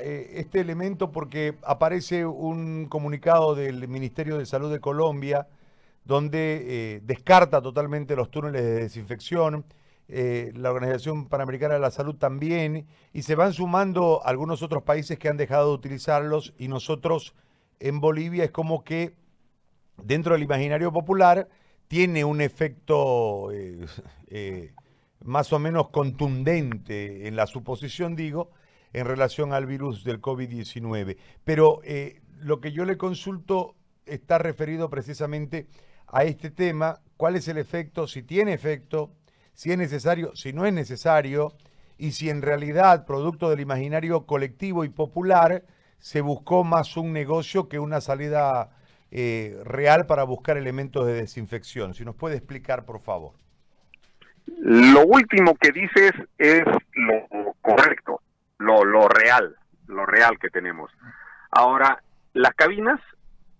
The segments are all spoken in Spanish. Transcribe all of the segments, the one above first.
Eh, este elemento porque aparece un comunicado del Ministerio de Salud de Colombia donde eh, descarta totalmente los túneles de desinfección, eh, la Organización Panamericana de la Salud también, y se van sumando algunos otros países que han dejado de utilizarlos y nosotros en Bolivia es como que dentro del imaginario popular tiene un efecto más o menos contundente en la suposición, digo, en relación al virus del COVID-19. Pero eh, lo que yo le consulto está referido precisamente a este tema, cuál es el efecto, si tiene efecto, si es necesario, si no es necesario, y si en realidad, producto del imaginario colectivo y popular, se buscó más un negocio que una salida eh, real para buscar elementos de desinfección. Si nos puede explicar, por favor. Lo último que dices es lo correcto lo, real, lo real que tenemos. Ahora, las cabinas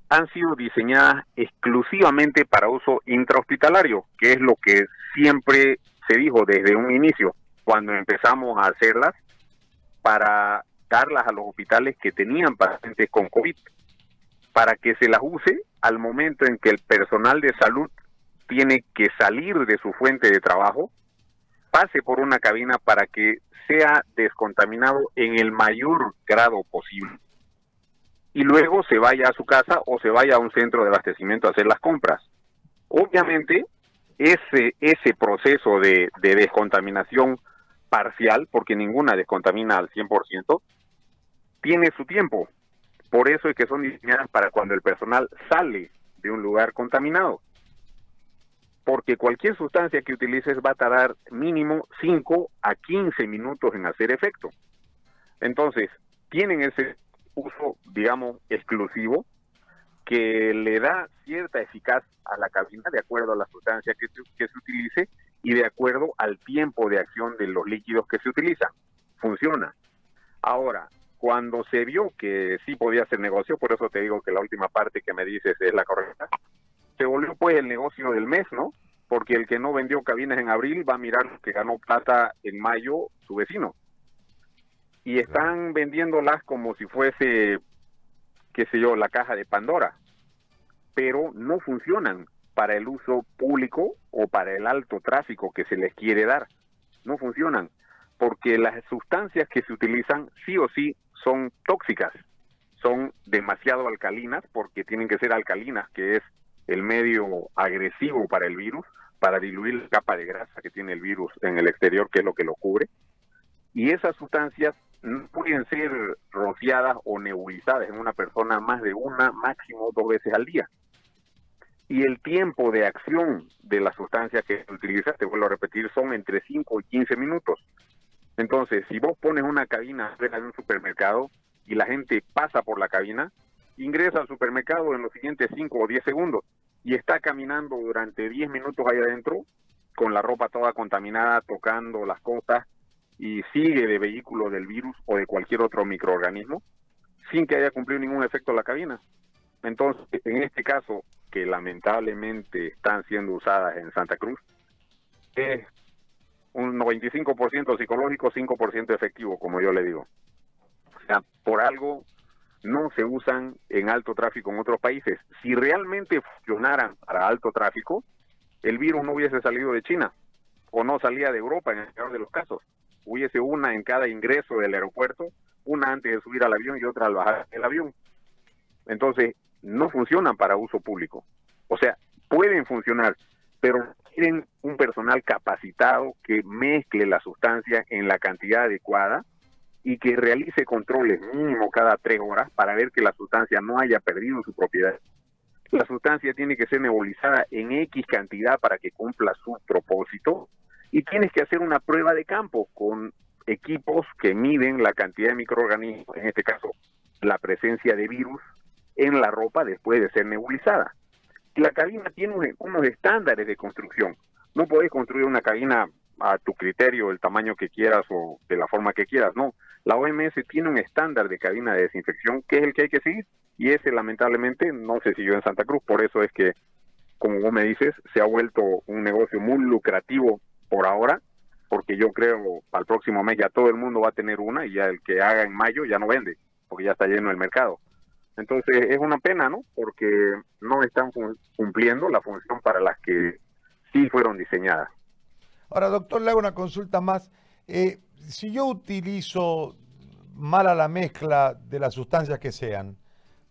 han sido diseñadas exclusivamente para uso intrahospitalario, que es lo que siempre se dijo desde un inicio, cuando empezamos a hacerlas, para darlas a los hospitales que tenían pacientes con COVID, para que se las use al momento en que el personal de salud tiene que salir de su fuente de trabajo, pase por una cabina para que sea descontaminado en el mayor grado posible y luego se vaya a su casa o se vaya a un centro de abastecimiento a hacer las compras. Obviamente, ese, ese proceso de, de descontaminación parcial, porque ninguna descontamina al 100%, tiene su tiempo. Por eso es que son diseñadas para cuando el personal sale de un lugar contaminado porque cualquier sustancia que utilices va a tardar mínimo 5 a 15 minutos en hacer efecto. Entonces, tienen ese uso, digamos, exclusivo que le da cierta eficacia a la cabina de acuerdo a la sustancia que que se utilice y de acuerdo al tiempo de acción de los líquidos que se utilizan. Funciona. Ahora, cuando se vio que sí podía hacer negocio, por eso te digo que la última parte que me dices es la correcta, se volvió pues el negocio del mes, ¿no? Porque el que no vendió cabinas en abril va a mirar que ganó plata en mayo su vecino. Y están vendiéndolas como si fuese, qué sé yo, la caja de Pandora. Pero no funcionan para el uso público o para el alto tráfico que se les quiere dar. No funcionan porque las sustancias que se utilizan sí o sí son tóxicas, son demasiado alcalinas porque tienen que ser alcalinas, que es el medio agresivo para el virus, para diluir la capa de grasa que tiene el virus en el exterior, que es lo que lo cubre. Y esas sustancias no pueden ser rociadas o nebulizadas en una persona más de una, máximo dos veces al día. Y el tiempo de acción de la sustancia que utilizas, te vuelvo a repetir, son entre 5 y 15 minutos. Entonces, si vos pones una cabina de un supermercado y la gente pasa por la cabina, ingresa al supermercado en los siguientes 5 o 10 segundos y está caminando durante 10 minutos ahí adentro con la ropa toda contaminada, tocando las cosas y sigue de vehículo del virus o de cualquier otro microorganismo sin que haya cumplido ningún efecto la cabina. Entonces, en este caso, que lamentablemente están siendo usadas en Santa Cruz, es un 95% psicológico, 5% efectivo, como yo le digo. O sea, por algo no se usan en alto tráfico en otros países. Si realmente funcionaran para alto tráfico, el virus no hubiese salido de China o no salía de Europa en el peor de los casos. Hubiese una en cada ingreso del aeropuerto, una antes de subir al avión y otra al bajar del avión. Entonces, no funcionan para uso público. O sea, pueden funcionar, pero tienen un personal capacitado que mezcle la sustancia en la cantidad adecuada y que realice controles mínimo cada tres horas para ver que la sustancia no haya perdido su propiedad. La sustancia tiene que ser nebulizada en X cantidad para que cumpla su propósito y tienes que hacer una prueba de campo con equipos que miden la cantidad de microorganismos, en este caso la presencia de virus en la ropa después de ser nebulizada. La cabina tiene unos estándares de construcción. No podés construir una cabina a tu criterio, el tamaño que quieras o de la forma que quieras, no. La OMS tiene un estándar de cabina de desinfección que es el que hay que seguir y ese lamentablemente no se siguió en Santa Cruz, por eso es que, como vos me dices, se ha vuelto un negocio muy lucrativo por ahora, porque yo creo para el próximo mes ya todo el mundo va a tener una y ya el que haga en mayo ya no vende, porque ya está lleno el mercado. Entonces es una pena, ¿no? Porque no están cumpliendo la función para las que sí fueron diseñadas. Ahora, doctor, le hago una consulta más. Eh, si yo utilizo mala la mezcla de las sustancias que sean,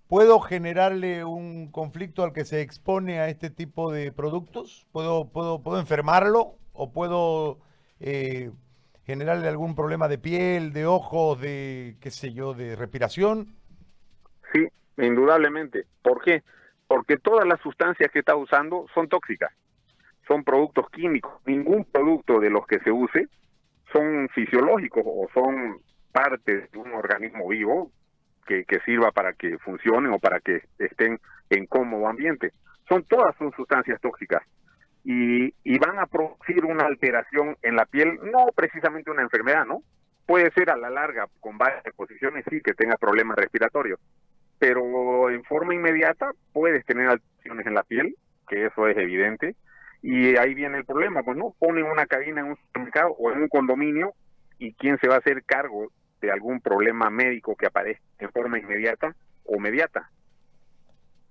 ¿puedo generarle un conflicto al que se expone a este tipo de productos? ¿Puedo, puedo, puedo enfermarlo o puedo eh, generarle algún problema de piel, de ojos, de qué sé yo, de respiración? Sí, indudablemente. ¿Por qué? Porque todas las sustancias que está usando son tóxicas, son productos químicos. Ningún producto de los que se use son fisiológicos o son parte de un organismo vivo que, que sirva para que funcionen o para que estén en cómodo ambiente. Son todas son sustancias tóxicas y, y van a producir una alteración en la piel, no precisamente una enfermedad, ¿no? Puede ser a la larga, con varias exposiciones, sí, que tenga problemas respiratorios, pero en forma inmediata puedes tener alteraciones en la piel, que eso es evidente, y ahí viene el problema, pues no, ponen una cabina en un supermercado o en un condominio y quién se va a hacer cargo de algún problema médico que aparezca en forma inmediata o mediata.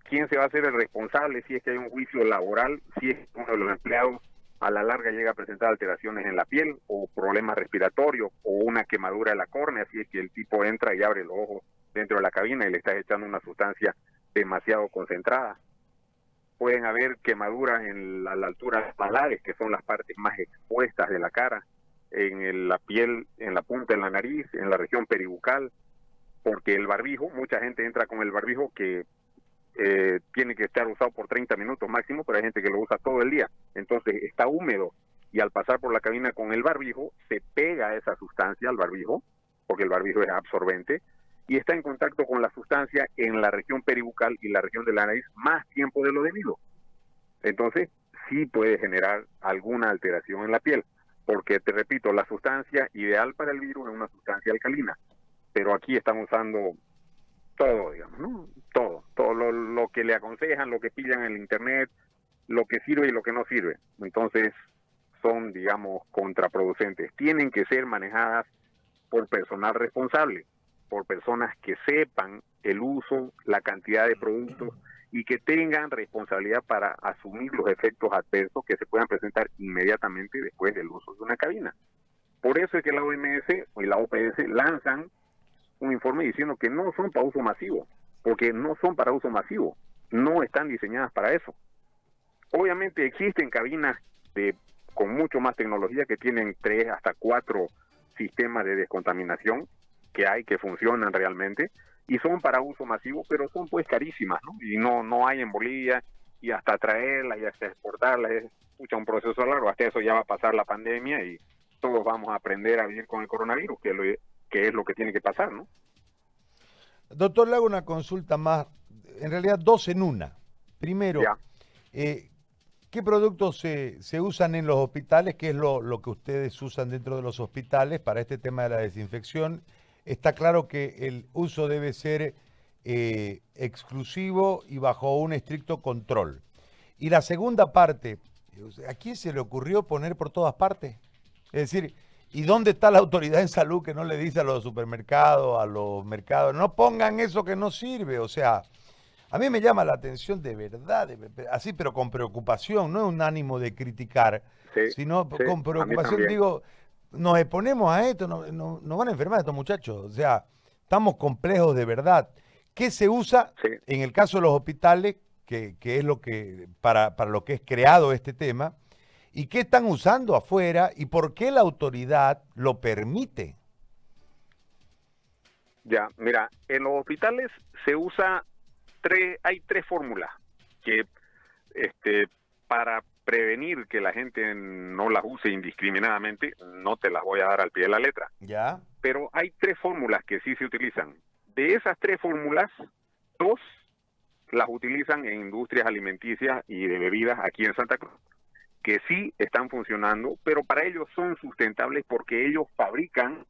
¿Quién se va a hacer el responsable si es que hay un juicio laboral, si es que uno de los empleados a la larga llega a presentar alteraciones en la piel o problemas respiratorios o una quemadura de la córnea, si es que el tipo entra y abre los ojos dentro de la cabina y le está echando una sustancia demasiado concentrada? Pueden haber quemaduras en la, la altura malares, que son las partes más expuestas de la cara, en la piel, en la punta, en la nariz, en la región peribucal, porque el barbijo, mucha gente entra con el barbijo que eh, tiene que estar usado por 30 minutos máximo, pero hay gente que lo usa todo el día. Entonces está húmedo y al pasar por la cabina con el barbijo se pega esa sustancia al barbijo, porque el barbijo es absorbente, y está en contacto con la sustancia en la región peribucal y la región de la nariz más tiempo de lo debido. Entonces sí puede generar alguna alteración en la piel porque te repito, la sustancia ideal para el virus es una sustancia alcalina, pero aquí están usando todo, digamos, ¿no? Todo, todo lo, que le aconsejan, lo que pillan en el internet, lo que sirve y lo que no sirve. Entonces, son, digamos, contraproducentes. Tienen que ser manejadas por personal responsable, por personas que sepan el uso, la cantidad de productos y que tengan responsabilidad para asumir los efectos adversos que se puedan presentar inmediatamente después del uso de una cabina. Por eso es que la OMS y la OPS lanzan un informe diciendo que no son para uso masivo, porque no son para uso masivo, no están diseñadas para eso. Obviamente existen cabinas de, con mucho más tecnología que tienen tres hasta cuatro sistemas de descontaminación que hay que funcionan realmente, y son para uso masivo, pero son pues carísimas, ¿no? Y no, no hay en Bolivia, y hasta traerlas y hasta exportarlas es un proceso largo, hasta eso ya va a pasar la pandemia y todos vamos a aprender a vivir con el coronavirus, que, lo, que es lo que tiene que pasar, ¿no? Doctor, le hago una consulta más, en realidad dos en una. Primero, eh, ¿qué productos se, se, usan en los hospitales? ¿Qué es lo, lo que ustedes usan dentro de los hospitales para este tema de la desinfección? Está claro que el uso debe ser eh, exclusivo y bajo un estricto control. Y la segunda parte, ¿a quién se le ocurrió poner por todas partes? Es decir, ¿y dónde está la autoridad en salud que no le dice a los supermercados, a los mercados, no pongan eso que no sirve? O sea, a mí me llama la atención de verdad, así pero con preocupación, no es un ánimo de criticar, sino con preocupación digo, nos exponemos a esto, nos no, van a enfermar estos muchachos. O sea, estamos complejos de verdad. ¿Qué se usa en el caso de los hospitales, que, es lo que, para, para lo que es creado este tema? ¿Y qué están usando afuera? ¿Y por qué la autoridad lo permite? Ya, mira, en los hospitales se usa tres, hay tres fórmulas que este, para prevenir que la gente no las use indiscriminadamente, no te las voy a dar al pie de la letra. Ya. Pero hay tres fórmulas que sí se utilizan. De esas tres fórmulas, dos las utilizan en industrias alimenticias y de bebidas aquí en Santa Cruz, que sí están funcionando, pero para ellos son sustentables porque ellos fabrican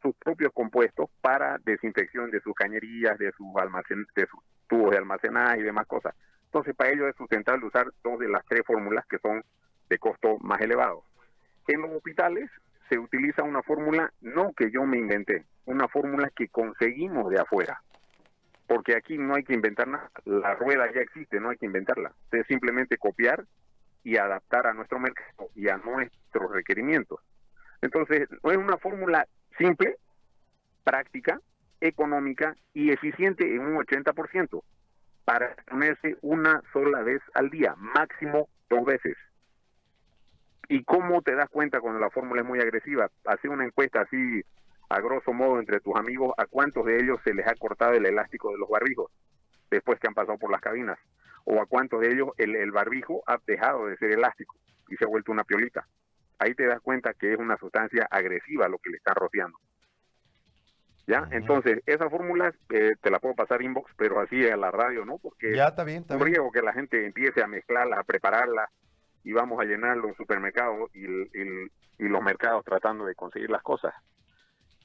sus propios compuestos para desinfección de sus cañerías, de sus almacén, de sus tubos de almacenaje y demás cosas. Entonces, para ello es sustentable usar dos de las tres fórmulas que son de costo más elevado. En los hospitales se utiliza una fórmula no que yo me inventé, una fórmula que conseguimos de afuera. Porque aquí no hay que inventar nada, la rueda ya existe, no hay que inventarla. Es simplemente copiar y adaptar a nuestro mercado y a nuestros requerimientos. Entonces, es una fórmula simple, práctica, económica y eficiente en un 80% para ponerse una sola vez al día, máximo dos veces. ¿Y cómo te das cuenta cuando la fórmula es muy agresiva? Hace una encuesta así, a grosso modo, entre tus amigos, ¿a cuántos de ellos se les ha cortado el elástico de los barbijos después que han pasado por las cabinas? ¿O a cuántos de ellos el, el barbijo ha dejado de ser elástico y se ha vuelto una piolita? Ahí te das cuenta que es una sustancia agresiva lo que le está rociando. ¿Ya? Entonces, esa fórmula eh, te la puedo pasar inbox, pero así a la radio, ¿no? Porque ya está bien, está un riesgo que la gente empiece a mezclarla, a prepararla, y vamos a llenar los supermercados y, y, los mercados tratando de conseguir las cosas.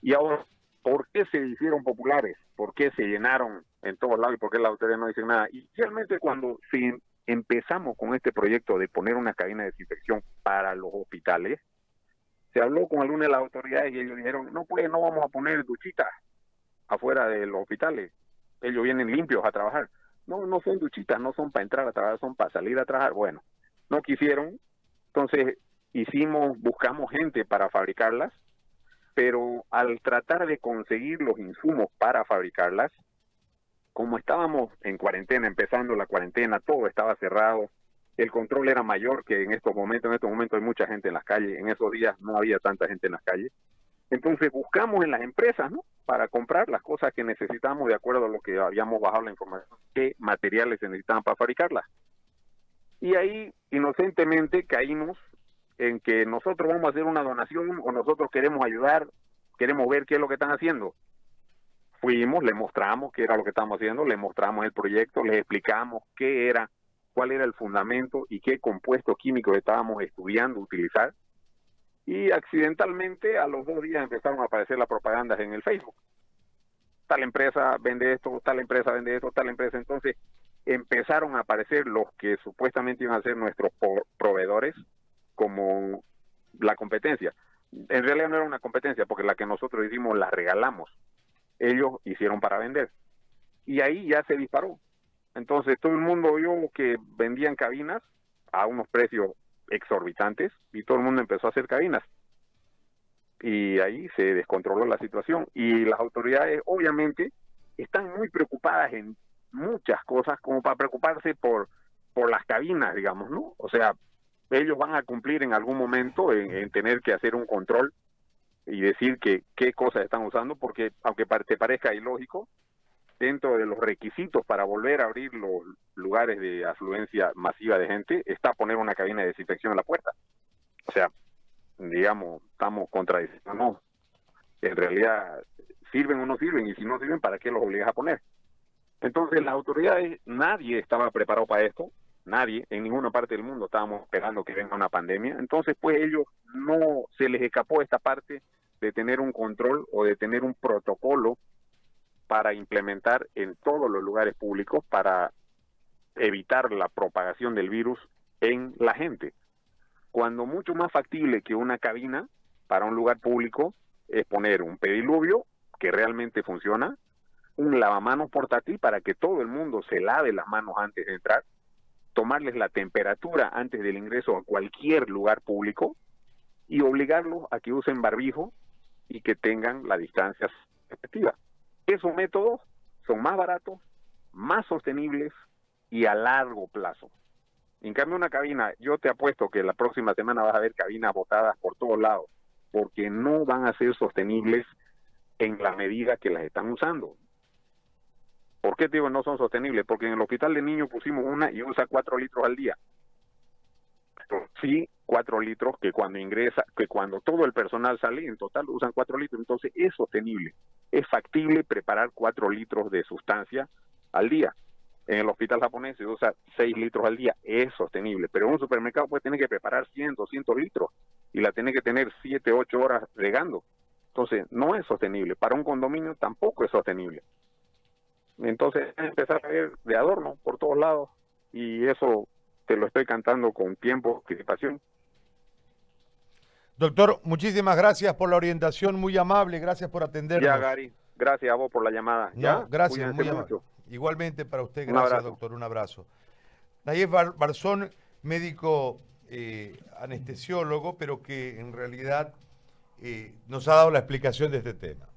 Y ahora, ¿por qué se hicieron populares? ¿Por qué se llenaron en todos lados y por qué la autoridad no dice nada? Y realmente cuando si empezamos con este proyecto de poner una cabina de desinfección para los hospitales, se habló con alguna de las autoridades y ellos dijeron, no pues no vamos a poner duchitas afuera de los hospitales, ellos vienen limpios a trabajar. No, no son duchitas, no son para entrar a trabajar, son para salir a trabajar. Bueno, no quisieron, entonces hicimos, buscamos gente para fabricarlas, pero al tratar de conseguir los insumos para fabricarlas, como estábamos en cuarentena, empezando la cuarentena, todo estaba cerrado, el control era mayor que en estos momentos, en estos momentos hay mucha gente en las calles, en esos días no había tanta gente en las calles. Entonces buscamos en las empresas. Para comprar las cosas que necesitamos de acuerdo a lo que habíamos bajado la información, qué materiales se necesitaban para fabricarlas. Y ahí inocentemente caímos en que nosotros vamos a hacer una donación o nosotros queremos ayudar, queremos ver qué es lo que están haciendo. Fuimos, le mostramos qué era lo que estamos haciendo, le mostramos el proyecto, les explicamos qué era cuál era el fundamento y qué compuestos químicos estábamos estudiando utilizar. Y accidentalmente a los dos días empezaron a aparecer las propagandas en el Facebook. Tal empresa vende esto, tal empresa vende esto, tal empresa. Entonces empezaron a aparecer los que supuestamente iban a ser nuestros proveedores como la competencia. En realidad no era una competencia porque la que nosotros hicimos la regalamos. Ellos hicieron para vender. Y ahí ya se disparó. Entonces todo el mundo vio que vendían cabinas a unos precios exorbitantes y todo el mundo empezó a hacer cabinas. Y ahí se descontroló la situación y las autoridades obviamente están muy preocupadas en muchas cosas como para preocuparse por por las cabinas, digamos, ¿no? O sea, ellos van a cumplir en algún momento en, tener que hacer un control y decir que qué cosas están usando, porque aunque te parezca ilógico, dentro de los requisitos para volver a abrir los lugares de afluencia masiva de gente está poner una cabina de desinfección en la puerta. O sea, digamos, estamos contradiciendo. No, en realidad sirven o no sirven y si no sirven, ¿para qué los obligas a poner? Entonces las autoridades, nadie estaba preparado para esto, nadie, en ninguna parte del mundo estábamos esperando que venga una pandemia. Entonces, pues ellos no se les escapó esta parte de tener un control o de tener un protocolo para implementar en todos los lugares públicos para evitar la propagación del virus en la gente. Cuando mucho más factible que una cabina para un lugar público es poner un pediluvio que realmente funciona, un lavamanos portátil para que todo el mundo se lave las manos antes de entrar, tomarles la temperatura antes del ingreso a cualquier lugar público y obligarlos a que usen barbijo y que tengan la distancia efectiva. Esos métodos son más baratos, más sostenibles y a largo plazo. En cambio, una cabina, yo te apuesto que la próxima semana vas a ver cabinas botadas por todos lados, porque no van a ser sostenibles en la medida que las están usando. ¿Por qué digo no son sostenibles? Porque en el hospital de niños pusimos una y usa cuatro litros al día. sí, cuatro litros que cuando ingresa, que cuando todo el personal sale, en total usan cuatro litros, entonces es sostenible es factible preparar 4 litros de sustancia al día. En el hospital japonés se usa 6 litros al día, es sostenible, pero en un supermercado puede tener que preparar 100, 200 litros y la tiene que tener 7, 8 horas regando. Entonces, no es sostenible. Para un condominio tampoco es sostenible. Entonces, empezar a ver de adorno por todos lados y eso te lo estoy cantando con tiempo, anticipación. Doctor, muchísimas gracias por la orientación, muy amable, gracias por atendernos. Ya, Gary, gracias a vos por la llamada. ¿Ya? gracias, muy amable. Igualmente para usted, gracias, doctor, un abrazo. Nayef Barzón, médico eh, anestesiólogo, pero que en realidad eh, nos ha dado la explicación de este tema.